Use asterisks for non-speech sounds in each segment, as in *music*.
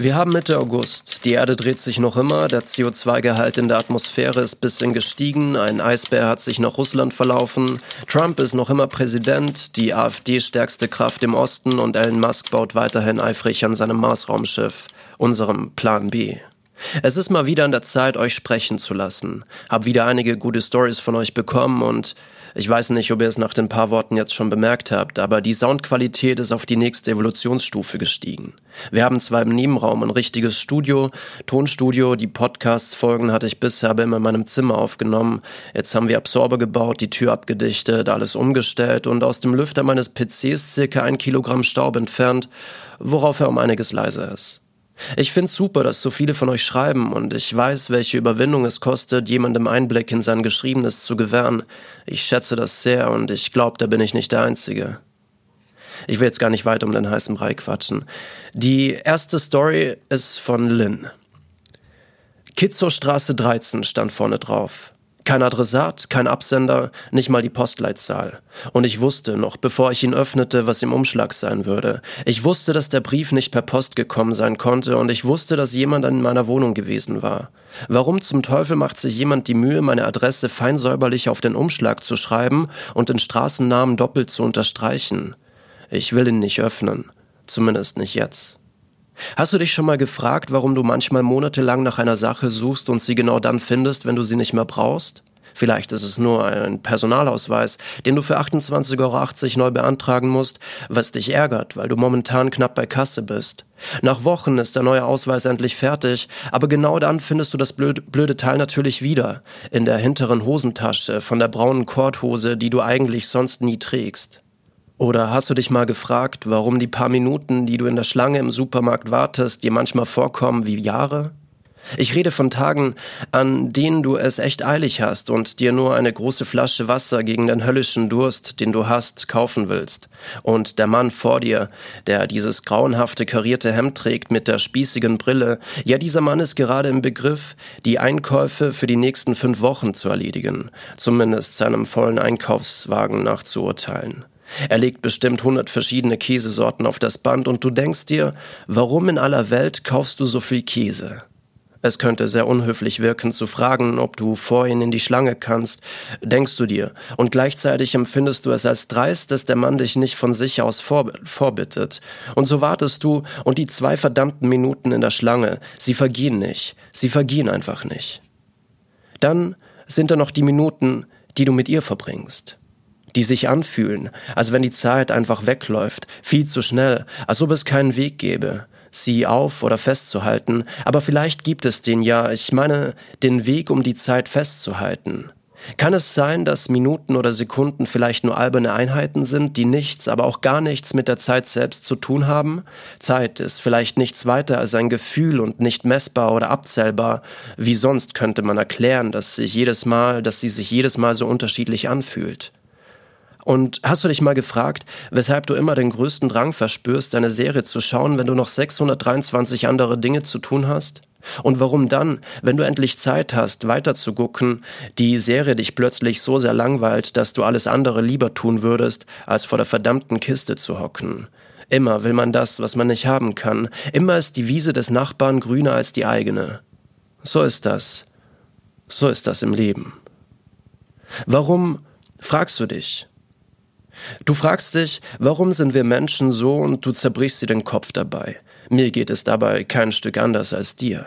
Wir haben Mitte August. Die Erde dreht sich noch immer, der CO2-Gehalt in der Atmosphäre ist bisschen gestiegen, ein Eisbär hat sich nach Russland verlaufen, Trump ist noch immer Präsident, die AfD stärkste Kraft im Osten und Elon Musk baut weiterhin eifrig an seinem Marsraumschiff, unserem Plan B. Es ist mal wieder an der Zeit, euch sprechen zu lassen. Hab wieder einige gute Stories von euch bekommen und ich weiß nicht, ob ihr es nach den paar Worten jetzt schon bemerkt habt, aber die Soundqualität ist auf die nächste Evolutionsstufe gestiegen. Wir haben zwar im Nebenraum ein richtiges Studio, Tonstudio, die Podcast-Folgen hatte ich bisher aber immer in meinem Zimmer aufgenommen. Jetzt haben wir Absorber gebaut, die Tür abgedichtet, alles umgestellt und aus dem Lüfter meines PCs circa ein Kilogramm Staub entfernt, worauf er um einiges leiser ist. Ich find's super, dass so viele von euch schreiben und ich weiß, welche Überwindung es kostet, jemandem Einblick in sein Geschriebenes zu gewähren. Ich schätze das sehr und ich glaube, da bin ich nicht der Einzige. Ich will jetzt gar nicht weiter um den heißen Brei quatschen. Die erste Story ist von Lynn. Kitzowstraße 13 stand vorne drauf. Kein Adressat, kein Absender, nicht mal die Postleitzahl. Und ich wusste noch, bevor ich ihn öffnete, was im Umschlag sein würde. Ich wusste, dass der Brief nicht per Post gekommen sein konnte und ich wusste, dass jemand in meiner Wohnung gewesen war. Warum zum Teufel macht sich jemand die Mühe, meine Adresse fein säuberlich auf den Umschlag zu schreiben und den Straßennamen doppelt zu unterstreichen? Ich will ihn nicht öffnen. Zumindest nicht jetzt. Hast du dich schon mal gefragt, warum du manchmal monatelang nach einer Sache suchst und sie genau dann findest, wenn du sie nicht mehr brauchst? Vielleicht ist es nur ein Personalausweis, den du für 28,80 Euro neu beantragen musst, was dich ärgert, weil du momentan knapp bei Kasse bist. Nach Wochen ist der neue Ausweis endlich fertig, aber genau dann findest du das blöde, Teil natürlich wieder, in der hinteren Hosentasche von der braunen Korthose, die du eigentlich sonst nie trägst. Oder hast du dich mal gefragt, warum die paar Minuten, die du in der Schlange im Supermarkt wartest, dir manchmal vorkommen wie Jahre? Ich rede von Tagen, an denen du es echt eilig hast und dir nur eine große Flasche Wasser gegen den höllischen Durst, den du hast, kaufen willst. Und der Mann vor dir, der dieses grauenhafte karierte Hemd trägt mit der spießigen Brille, ja, dieser Mann ist gerade im Begriff, die Einkäufe für die nächsten fünf Wochen zu erledigen, zumindest seinem vollen Einkaufswagen nachzuurteilen. Er legt bestimmt hundert verschiedene Käsesorten auf das Band und du denkst dir, warum in aller Welt kaufst du so viel Käse? Es könnte sehr unhöflich wirken zu fragen, ob du vor ihn in die Schlange kannst, denkst du dir, und gleichzeitig empfindest du es als dreist, dass der Mann dich nicht von sich aus vor, vorbittet. Und so wartest du, und die zwei verdammten Minuten in der Schlange, sie vergehen nicht, sie vergehen einfach nicht. Dann sind da noch die Minuten, die du mit ihr verbringst die sich anfühlen, als wenn die Zeit einfach wegläuft, viel zu schnell, als ob es keinen Weg gäbe, sie auf oder festzuhalten, aber vielleicht gibt es den ja, ich meine, den Weg, um die Zeit festzuhalten. Kann es sein, dass Minuten oder Sekunden vielleicht nur alberne Einheiten sind, die nichts, aber auch gar nichts mit der Zeit selbst zu tun haben? Zeit ist vielleicht nichts weiter als ein Gefühl und nicht messbar oder abzählbar. Wie sonst könnte man erklären, dass sich jedes Mal, dass sie sich jedes Mal so unterschiedlich anfühlt? Und hast du dich mal gefragt, weshalb du immer den größten Drang verspürst, eine Serie zu schauen, wenn du noch 623 andere Dinge zu tun hast? Und warum dann, wenn du endlich Zeit hast, weiter zu gucken, die Serie dich plötzlich so sehr langweilt, dass du alles andere lieber tun würdest, als vor der verdammten Kiste zu hocken? Immer will man das, was man nicht haben kann. Immer ist die Wiese des Nachbarn grüner als die eigene. So ist das. So ist das im Leben. Warum, fragst du dich, Du fragst dich, warum sind wir Menschen so und du zerbrichst dir den Kopf dabei. Mir geht es dabei kein Stück anders als dir.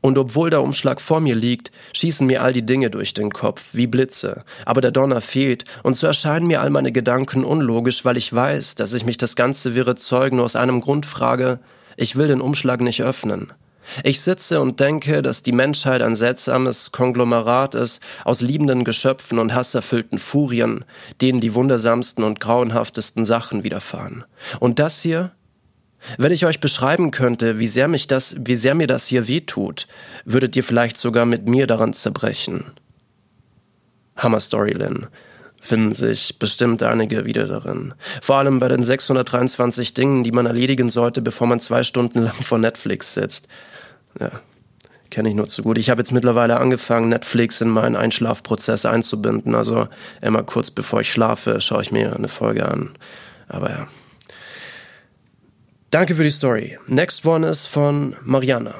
Und obwohl der Umschlag vor mir liegt, schießen mir all die Dinge durch den Kopf, wie Blitze. Aber der Donner fehlt, und so erscheinen mir all meine Gedanken unlogisch, weil ich weiß, dass ich mich das ganze wirre Zeug nur aus einem Grund frage, ich will den Umschlag nicht öffnen. Ich sitze und denke, dass die Menschheit ein seltsames Konglomerat ist aus liebenden Geschöpfen und hasserfüllten Furien, denen die wundersamsten und grauenhaftesten Sachen widerfahren. Und das hier? Wenn ich euch beschreiben könnte, wie sehr mich das, wie sehr mir das hier wehtut, würdet ihr vielleicht sogar mit mir daran zerbrechen. Hammer Story, Lynn finden sich bestimmt einige wieder darin. Vor allem bei den 623 Dingen, die man erledigen sollte, bevor man zwei Stunden lang vor Netflix sitzt. Ja, kenne ich nur zu gut. Ich habe jetzt mittlerweile angefangen, Netflix in meinen Einschlafprozess einzubinden. Also immer kurz bevor ich schlafe, schaue ich mir eine Folge an. Aber ja. Danke für die Story. Next one ist von Mariana.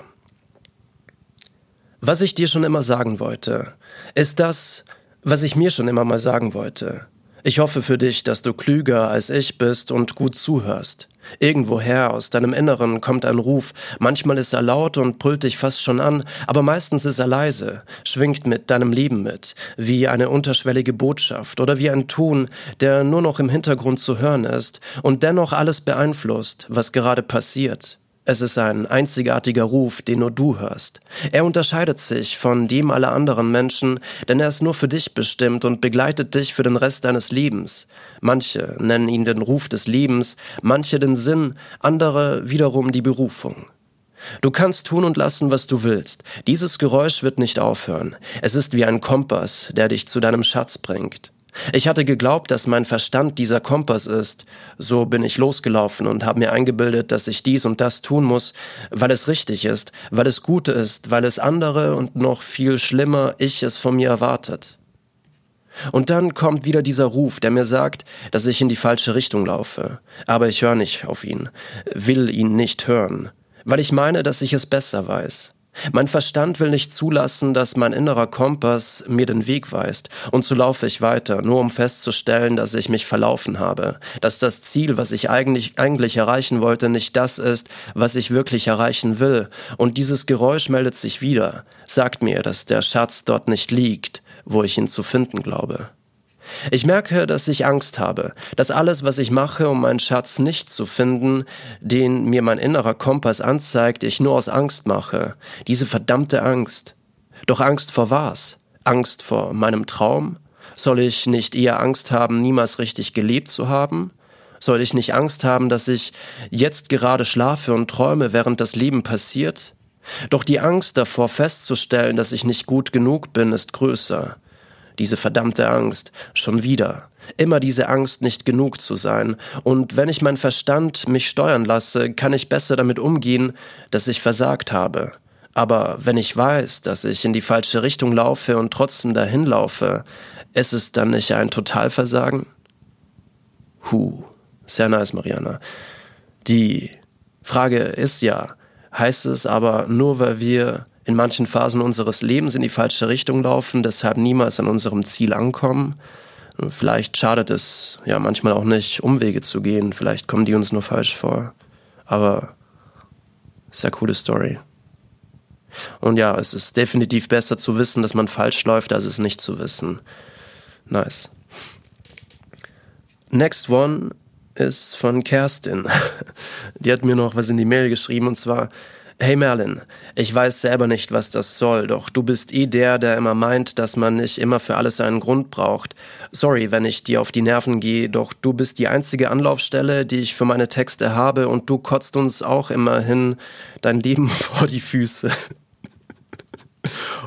Was ich dir schon immer sagen wollte, ist das, was ich mir schon immer mal sagen wollte. Ich hoffe für dich, dass du klüger als ich bist und gut zuhörst. Irgendwoher aus deinem Inneren kommt ein Ruf, manchmal ist er laut und brüllt dich fast schon an, aber meistens ist er leise, schwingt mit deinem Leben mit, wie eine unterschwellige Botschaft oder wie ein Ton, der nur noch im Hintergrund zu hören ist und dennoch alles beeinflusst, was gerade passiert. Es ist ein einzigartiger Ruf, den nur du hörst. Er unterscheidet sich von dem aller anderen Menschen, denn er ist nur für dich bestimmt und begleitet dich für den Rest deines Lebens. Manche nennen ihn den Ruf des Lebens, manche den Sinn, andere wiederum die Berufung. Du kannst tun und lassen, was du willst. Dieses Geräusch wird nicht aufhören. Es ist wie ein Kompass, der dich zu deinem Schatz bringt. Ich hatte geglaubt, dass mein Verstand dieser Kompass ist. So bin ich losgelaufen und habe mir eingebildet, dass ich dies und das tun muss, weil es richtig ist, weil es gut ist, weil es andere und noch viel schlimmer ich es von mir erwartet. Und dann kommt wieder dieser Ruf, der mir sagt, dass ich in die falsche Richtung laufe. Aber ich höre nicht auf ihn, will ihn nicht hören, weil ich meine, dass ich es besser weiß. Mein Verstand will nicht zulassen, dass mein innerer Kompass mir den Weg weist, und so laufe ich weiter, nur um festzustellen, dass ich mich verlaufen habe, dass das Ziel, was ich eigentlich, eigentlich erreichen wollte, nicht das ist, was ich wirklich erreichen will, und dieses Geräusch meldet sich wieder, sagt mir, dass der Schatz dort nicht liegt, wo ich ihn zu finden glaube. Ich merke, dass ich Angst habe, dass alles, was ich mache, um meinen Schatz nicht zu finden, den mir mein innerer Kompass anzeigt, ich nur aus Angst mache. Diese verdammte Angst. Doch Angst vor was? Angst vor meinem Traum? Soll ich nicht eher Angst haben, niemals richtig gelebt zu haben? Soll ich nicht Angst haben, dass ich jetzt gerade schlafe und träume, während das Leben passiert? Doch die Angst davor festzustellen, dass ich nicht gut genug bin, ist größer. Diese verdammte Angst, schon wieder. Immer diese Angst, nicht genug zu sein. Und wenn ich mein Verstand mich steuern lasse, kann ich besser damit umgehen, dass ich versagt habe. Aber wenn ich weiß, dass ich in die falsche Richtung laufe und trotzdem dahin laufe, ist es dann nicht ein Totalversagen? Huh, sehr nice, Mariana. Die Frage ist ja, heißt es aber nur, weil wir in manchen Phasen unseres Lebens in die falsche Richtung laufen, deshalb niemals an unserem Ziel ankommen. Vielleicht schadet es ja manchmal auch nicht, Umwege zu gehen. Vielleicht kommen die uns nur falsch vor. Aber sehr coole Story. Und ja, es ist definitiv besser zu wissen, dass man falsch läuft, als es nicht zu wissen. Nice. Next one ist von Kerstin. *laughs* Die hat mir noch was in die Mail geschrieben und zwar, Hey Merlin, ich weiß selber nicht, was das soll, doch du bist eh der, der immer meint, dass man nicht immer für alles einen Grund braucht. Sorry, wenn ich dir auf die Nerven gehe, doch du bist die einzige Anlaufstelle, die ich für meine Texte habe und du kotzt uns auch immerhin dein Leben *laughs* vor die Füße.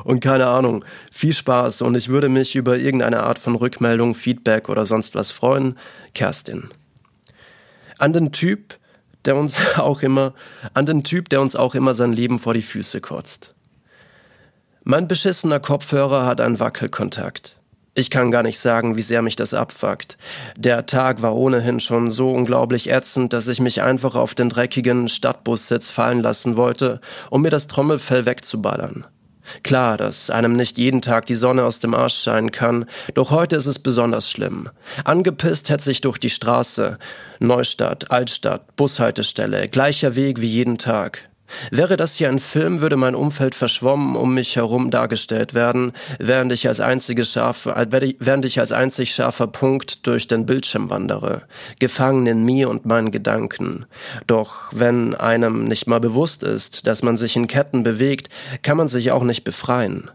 Und keine Ahnung, viel Spaß und ich würde mich über irgendeine Art von Rückmeldung, Feedback oder sonst was freuen. Kerstin. An den Typ, der uns *laughs* auch immer, an den Typ, der uns auch immer sein Leben vor die Füße kotzt. Mein beschissener Kopfhörer hat einen Wackelkontakt. Ich kann gar nicht sagen, wie sehr mich das abfuckt. Der Tag war ohnehin schon so unglaublich ätzend, dass ich mich einfach auf den dreckigen Stadtbussitz fallen lassen wollte, um mir das Trommelfell wegzuballern. Klar, dass einem nicht jeden Tag die Sonne aus dem Arsch scheinen kann, doch heute ist es besonders schlimm. Angepisst hetze ich durch die Straße. Neustadt, Altstadt, Bushaltestelle, gleicher Weg wie jeden Tag. Wäre das hier ein Film, würde mein Umfeld verschwommen um mich herum dargestellt werden, während ich als einzige scharfe, während ich als einzig scharfer Punkt durch den Bildschirm wandere, gefangen in mir und meinen Gedanken. Doch wenn einem nicht mal bewusst ist, dass man sich in Ketten bewegt, kann man sich auch nicht befreien.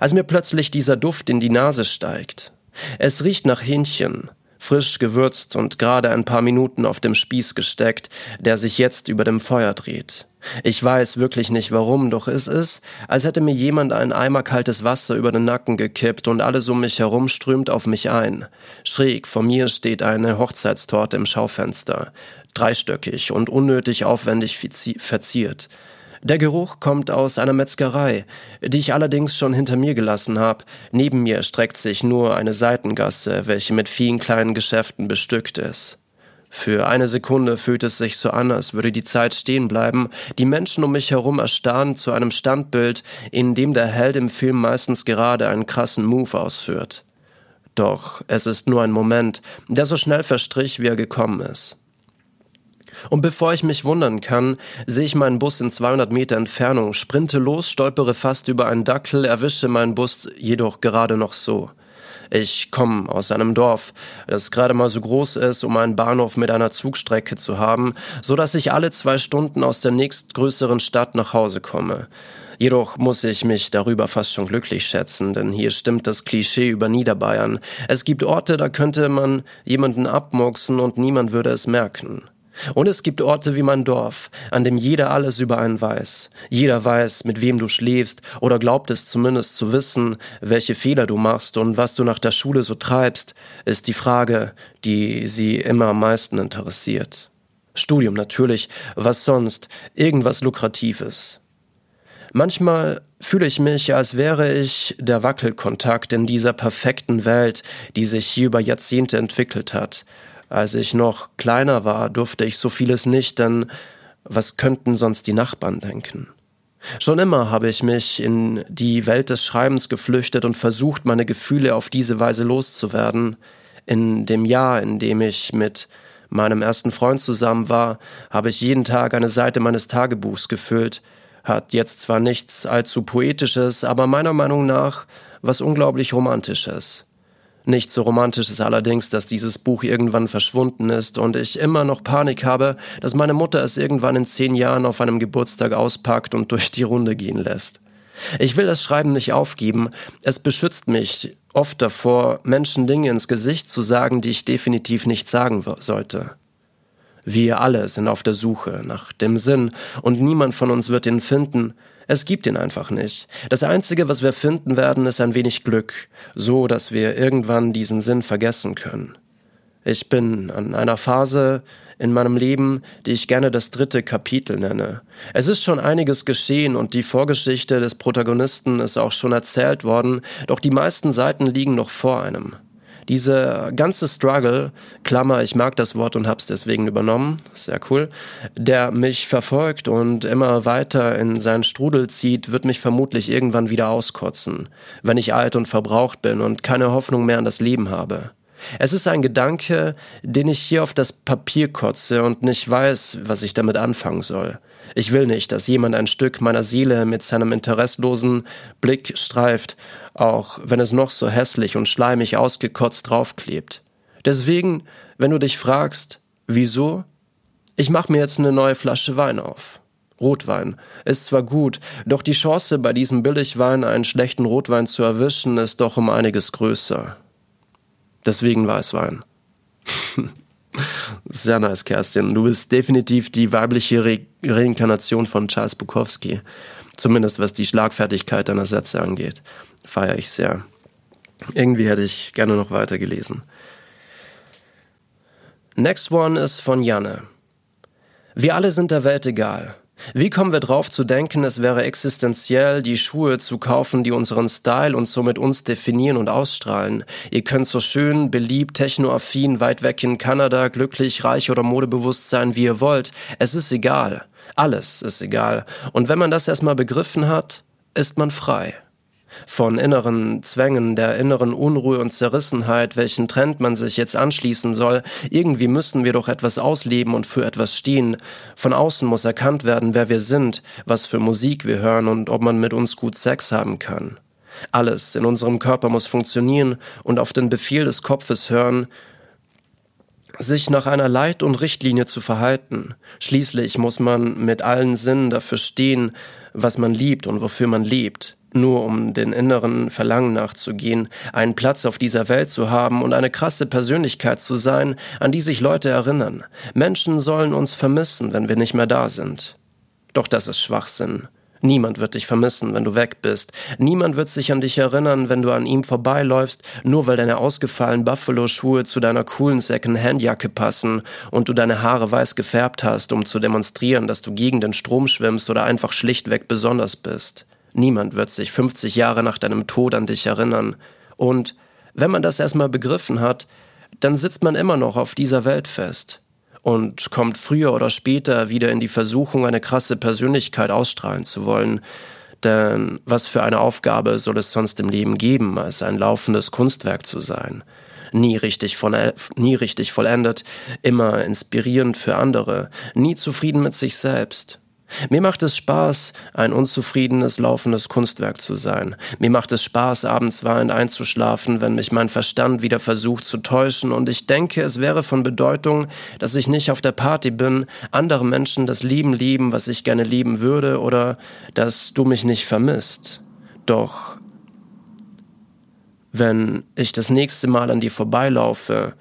Als mir plötzlich dieser Duft in die Nase steigt. Es riecht nach Hähnchen, frisch gewürzt und gerade ein paar Minuten auf dem Spieß gesteckt, der sich jetzt über dem Feuer dreht. Ich weiß wirklich nicht warum, doch es ist, als hätte mir jemand ein Eimer kaltes Wasser über den Nacken gekippt und alles um mich herum strömt auf mich ein. Schräg vor mir steht eine Hochzeitstorte im Schaufenster, dreistöckig und unnötig aufwendig verziert. Der Geruch kommt aus einer Metzgerei, die ich allerdings schon hinter mir gelassen habe. Neben mir streckt sich nur eine Seitengasse, welche mit vielen kleinen Geschäften bestückt ist. Für eine Sekunde fühlt es sich so an, als würde die Zeit stehen bleiben, die Menschen um mich herum erstarren zu einem Standbild, in dem der Held im Film meistens gerade einen krassen Move ausführt. Doch es ist nur ein Moment, der so schnell verstrich, wie er gekommen ist. Und bevor ich mich wundern kann, sehe ich meinen Bus in 200 Meter Entfernung, sprinte los, stolpere fast über einen Dackel, erwische meinen Bus jedoch gerade noch so. Ich komme aus einem Dorf, das gerade mal so groß ist, um einen Bahnhof mit einer Zugstrecke zu haben, so dass ich alle zwei Stunden aus der nächstgrößeren Stadt nach Hause komme. Jedoch muss ich mich darüber fast schon glücklich schätzen, denn hier stimmt das Klischee über Niederbayern. Es gibt Orte, da könnte man jemanden abmurksen und niemand würde es merken. Und es gibt Orte wie mein Dorf, an dem jeder alles über einen weiß. Jeder weiß, mit wem du schläfst oder glaubt es zumindest zu wissen, welche Fehler du machst und was du nach der Schule so treibst, ist die Frage, die sie immer am meisten interessiert. Studium natürlich, was sonst, irgendwas Lukratives. Manchmal fühle ich mich, als wäre ich der Wackelkontakt in dieser perfekten Welt, die sich hier über Jahrzehnte entwickelt hat, als ich noch kleiner war, durfte ich so vieles nicht, denn was könnten sonst die Nachbarn denken? Schon immer habe ich mich in die Welt des Schreibens geflüchtet und versucht, meine Gefühle auf diese Weise loszuwerden. In dem Jahr, in dem ich mit meinem ersten Freund zusammen war, habe ich jeden Tag eine Seite meines Tagebuchs gefüllt, hat jetzt zwar nichts allzu Poetisches, aber meiner Meinung nach was unglaublich Romantisches. Nicht so romantisch ist allerdings, dass dieses Buch irgendwann verschwunden ist und ich immer noch Panik habe, dass meine Mutter es irgendwann in zehn Jahren auf einem Geburtstag auspackt und durch die Runde gehen lässt. Ich will das Schreiben nicht aufgeben, es beschützt mich oft davor, Menschen Dinge ins Gesicht zu sagen, die ich definitiv nicht sagen sollte. Wir alle sind auf der Suche nach dem Sinn und niemand von uns wird ihn finden, es gibt ihn einfach nicht. Das Einzige, was wir finden werden, ist ein wenig Glück, so dass wir irgendwann diesen Sinn vergessen können. Ich bin an einer Phase in meinem Leben, die ich gerne das dritte Kapitel nenne. Es ist schon einiges geschehen und die Vorgeschichte des Protagonisten ist auch schon erzählt worden, doch die meisten Seiten liegen noch vor einem. Diese ganze Struggle, Klammer, ich mag das Wort und hab's deswegen übernommen, sehr cool, der mich verfolgt und immer weiter in seinen Strudel zieht, wird mich vermutlich irgendwann wieder auskotzen, wenn ich alt und verbraucht bin und keine Hoffnung mehr an das Leben habe. Es ist ein Gedanke, den ich hier auf das Papier kotze und nicht weiß, was ich damit anfangen soll. Ich will nicht, dass jemand ein Stück meiner Seele mit seinem interesslosen Blick streift, auch wenn es noch so hässlich und schleimig ausgekotzt draufklebt. Deswegen, wenn du dich fragst, wieso? Ich mach mir jetzt eine neue Flasche Wein auf. Rotwein ist zwar gut, doch die Chance, bei diesem Billigwein einen schlechten Rotwein zu erwischen, ist doch um einiges größer. Deswegen Weißwein. *laughs* Sehr nice, Kerstin. Du bist definitiv die weibliche Re Reinkarnation von Charles Bukowski. Zumindest was die Schlagfertigkeit deiner Sätze angeht. Feiere ich sehr. Irgendwie hätte ich gerne noch weiter gelesen. Next one ist von Janne. Wir alle sind der Welt egal. Wie kommen wir drauf zu denken, es wäre existenziell, die Schuhe zu kaufen, die unseren Style und somit uns definieren und ausstrahlen? Ihr könnt so schön, beliebt, technoaffin, weit weg in Kanada, glücklich, reich oder modebewusst sein, wie ihr wollt. Es ist egal. Alles ist egal. Und wenn man das erstmal begriffen hat, ist man frei von inneren Zwängen, der inneren Unruhe und Zerrissenheit, welchen Trend man sich jetzt anschließen soll. Irgendwie müssen wir doch etwas ausleben und für etwas stehen. Von außen muss erkannt werden, wer wir sind, was für Musik wir hören und ob man mit uns gut Sex haben kann. Alles in unserem Körper muss funktionieren und auf den Befehl des Kopfes hören, sich nach einer Leit- und Richtlinie zu verhalten. Schließlich muss man mit allen Sinnen dafür stehen, was man liebt und wofür man lebt nur um den inneren Verlangen nachzugehen, einen Platz auf dieser Welt zu haben und eine krasse Persönlichkeit zu sein, an die sich Leute erinnern. Menschen sollen uns vermissen, wenn wir nicht mehr da sind. Doch das ist Schwachsinn. Niemand wird dich vermissen, wenn du weg bist. Niemand wird sich an dich erinnern, wenn du an ihm vorbeiläufst, nur weil deine ausgefallenen Buffalo-Schuhe zu deiner coolen Second-Hand-Jacke passen und du deine Haare weiß gefärbt hast, um zu demonstrieren, dass du gegen den Strom schwimmst oder einfach schlichtweg besonders bist. Niemand wird sich 50 Jahre nach deinem Tod an dich erinnern. Und wenn man das erstmal begriffen hat, dann sitzt man immer noch auf dieser Welt fest. und kommt früher oder später wieder in die Versuchung, eine krasse Persönlichkeit ausstrahlen zu wollen. Denn was für eine Aufgabe soll es sonst im Leben geben, als ein laufendes Kunstwerk zu sein? Nie richtig, nie richtig vollendet, immer inspirierend für andere, nie zufrieden mit sich selbst. Mir macht es Spaß, ein unzufriedenes, laufendes Kunstwerk zu sein. Mir macht es Spaß, abends weinend einzuschlafen, wenn mich mein Verstand wieder versucht zu täuschen, und ich denke, es wäre von Bedeutung, dass ich nicht auf der Party bin, andere Menschen das Lieben lieben, was ich gerne lieben würde, oder dass du mich nicht vermisst. Doch wenn ich das nächste Mal an dir vorbeilaufe,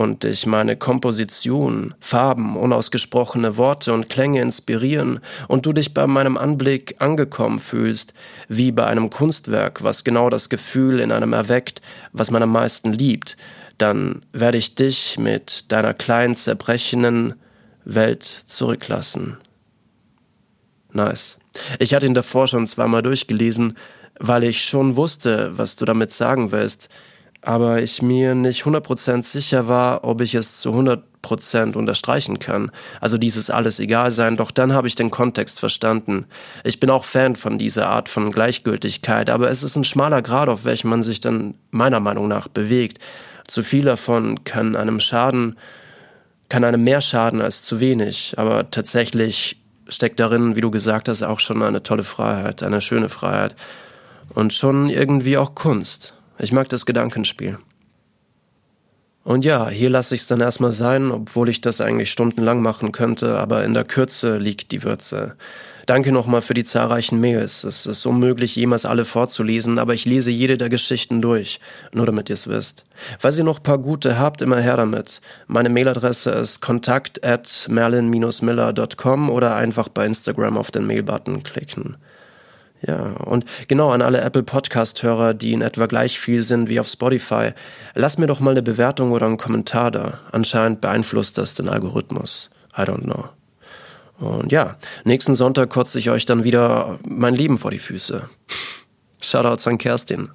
und dich meine Komposition, Farben, unausgesprochene Worte und Klänge inspirieren und du dich bei meinem Anblick angekommen fühlst, wie bei einem Kunstwerk, was genau das Gefühl in einem erweckt, was man am meisten liebt, dann werde ich dich mit deiner kleinen zerbrechenden Welt zurücklassen. Nice. Ich hatte ihn davor schon zweimal durchgelesen, weil ich schon wusste, was du damit sagen willst aber ich mir nicht 100% sicher war, ob ich es zu 100% unterstreichen kann. Also dieses alles egal sein, doch dann habe ich den Kontext verstanden. Ich bin auch Fan von dieser Art von Gleichgültigkeit, aber es ist ein schmaler Grad, auf welchem man sich dann meiner Meinung nach bewegt. Zu viel davon kann einem schaden, kann einem mehr schaden als zu wenig, aber tatsächlich steckt darin, wie du gesagt hast, auch schon eine tolle Freiheit, eine schöne Freiheit und schon irgendwie auch Kunst. Ich mag das Gedankenspiel. Und ja, hier lasse ich es dann erstmal sein, obwohl ich das eigentlich stundenlang machen könnte, aber in der Kürze liegt die Würze. Danke nochmal für die zahlreichen Mails. Es ist unmöglich, jemals alle vorzulesen, aber ich lese jede der Geschichten durch, nur damit ihr es wisst. Falls ihr noch paar gute habt, immer her damit. Meine Mailadresse ist kontakt at merlin-miller.com oder einfach bei Instagram auf den Mailbutton klicken. Ja, und genau an alle Apple Podcast-Hörer, die in etwa gleich viel sind wie auf Spotify, lasst mir doch mal eine Bewertung oder einen Kommentar da. Anscheinend beeinflusst das den Algorithmus. I don't know. Und ja, nächsten Sonntag kotze ich euch dann wieder mein Leben vor die Füße. Shoutouts an Kerstin.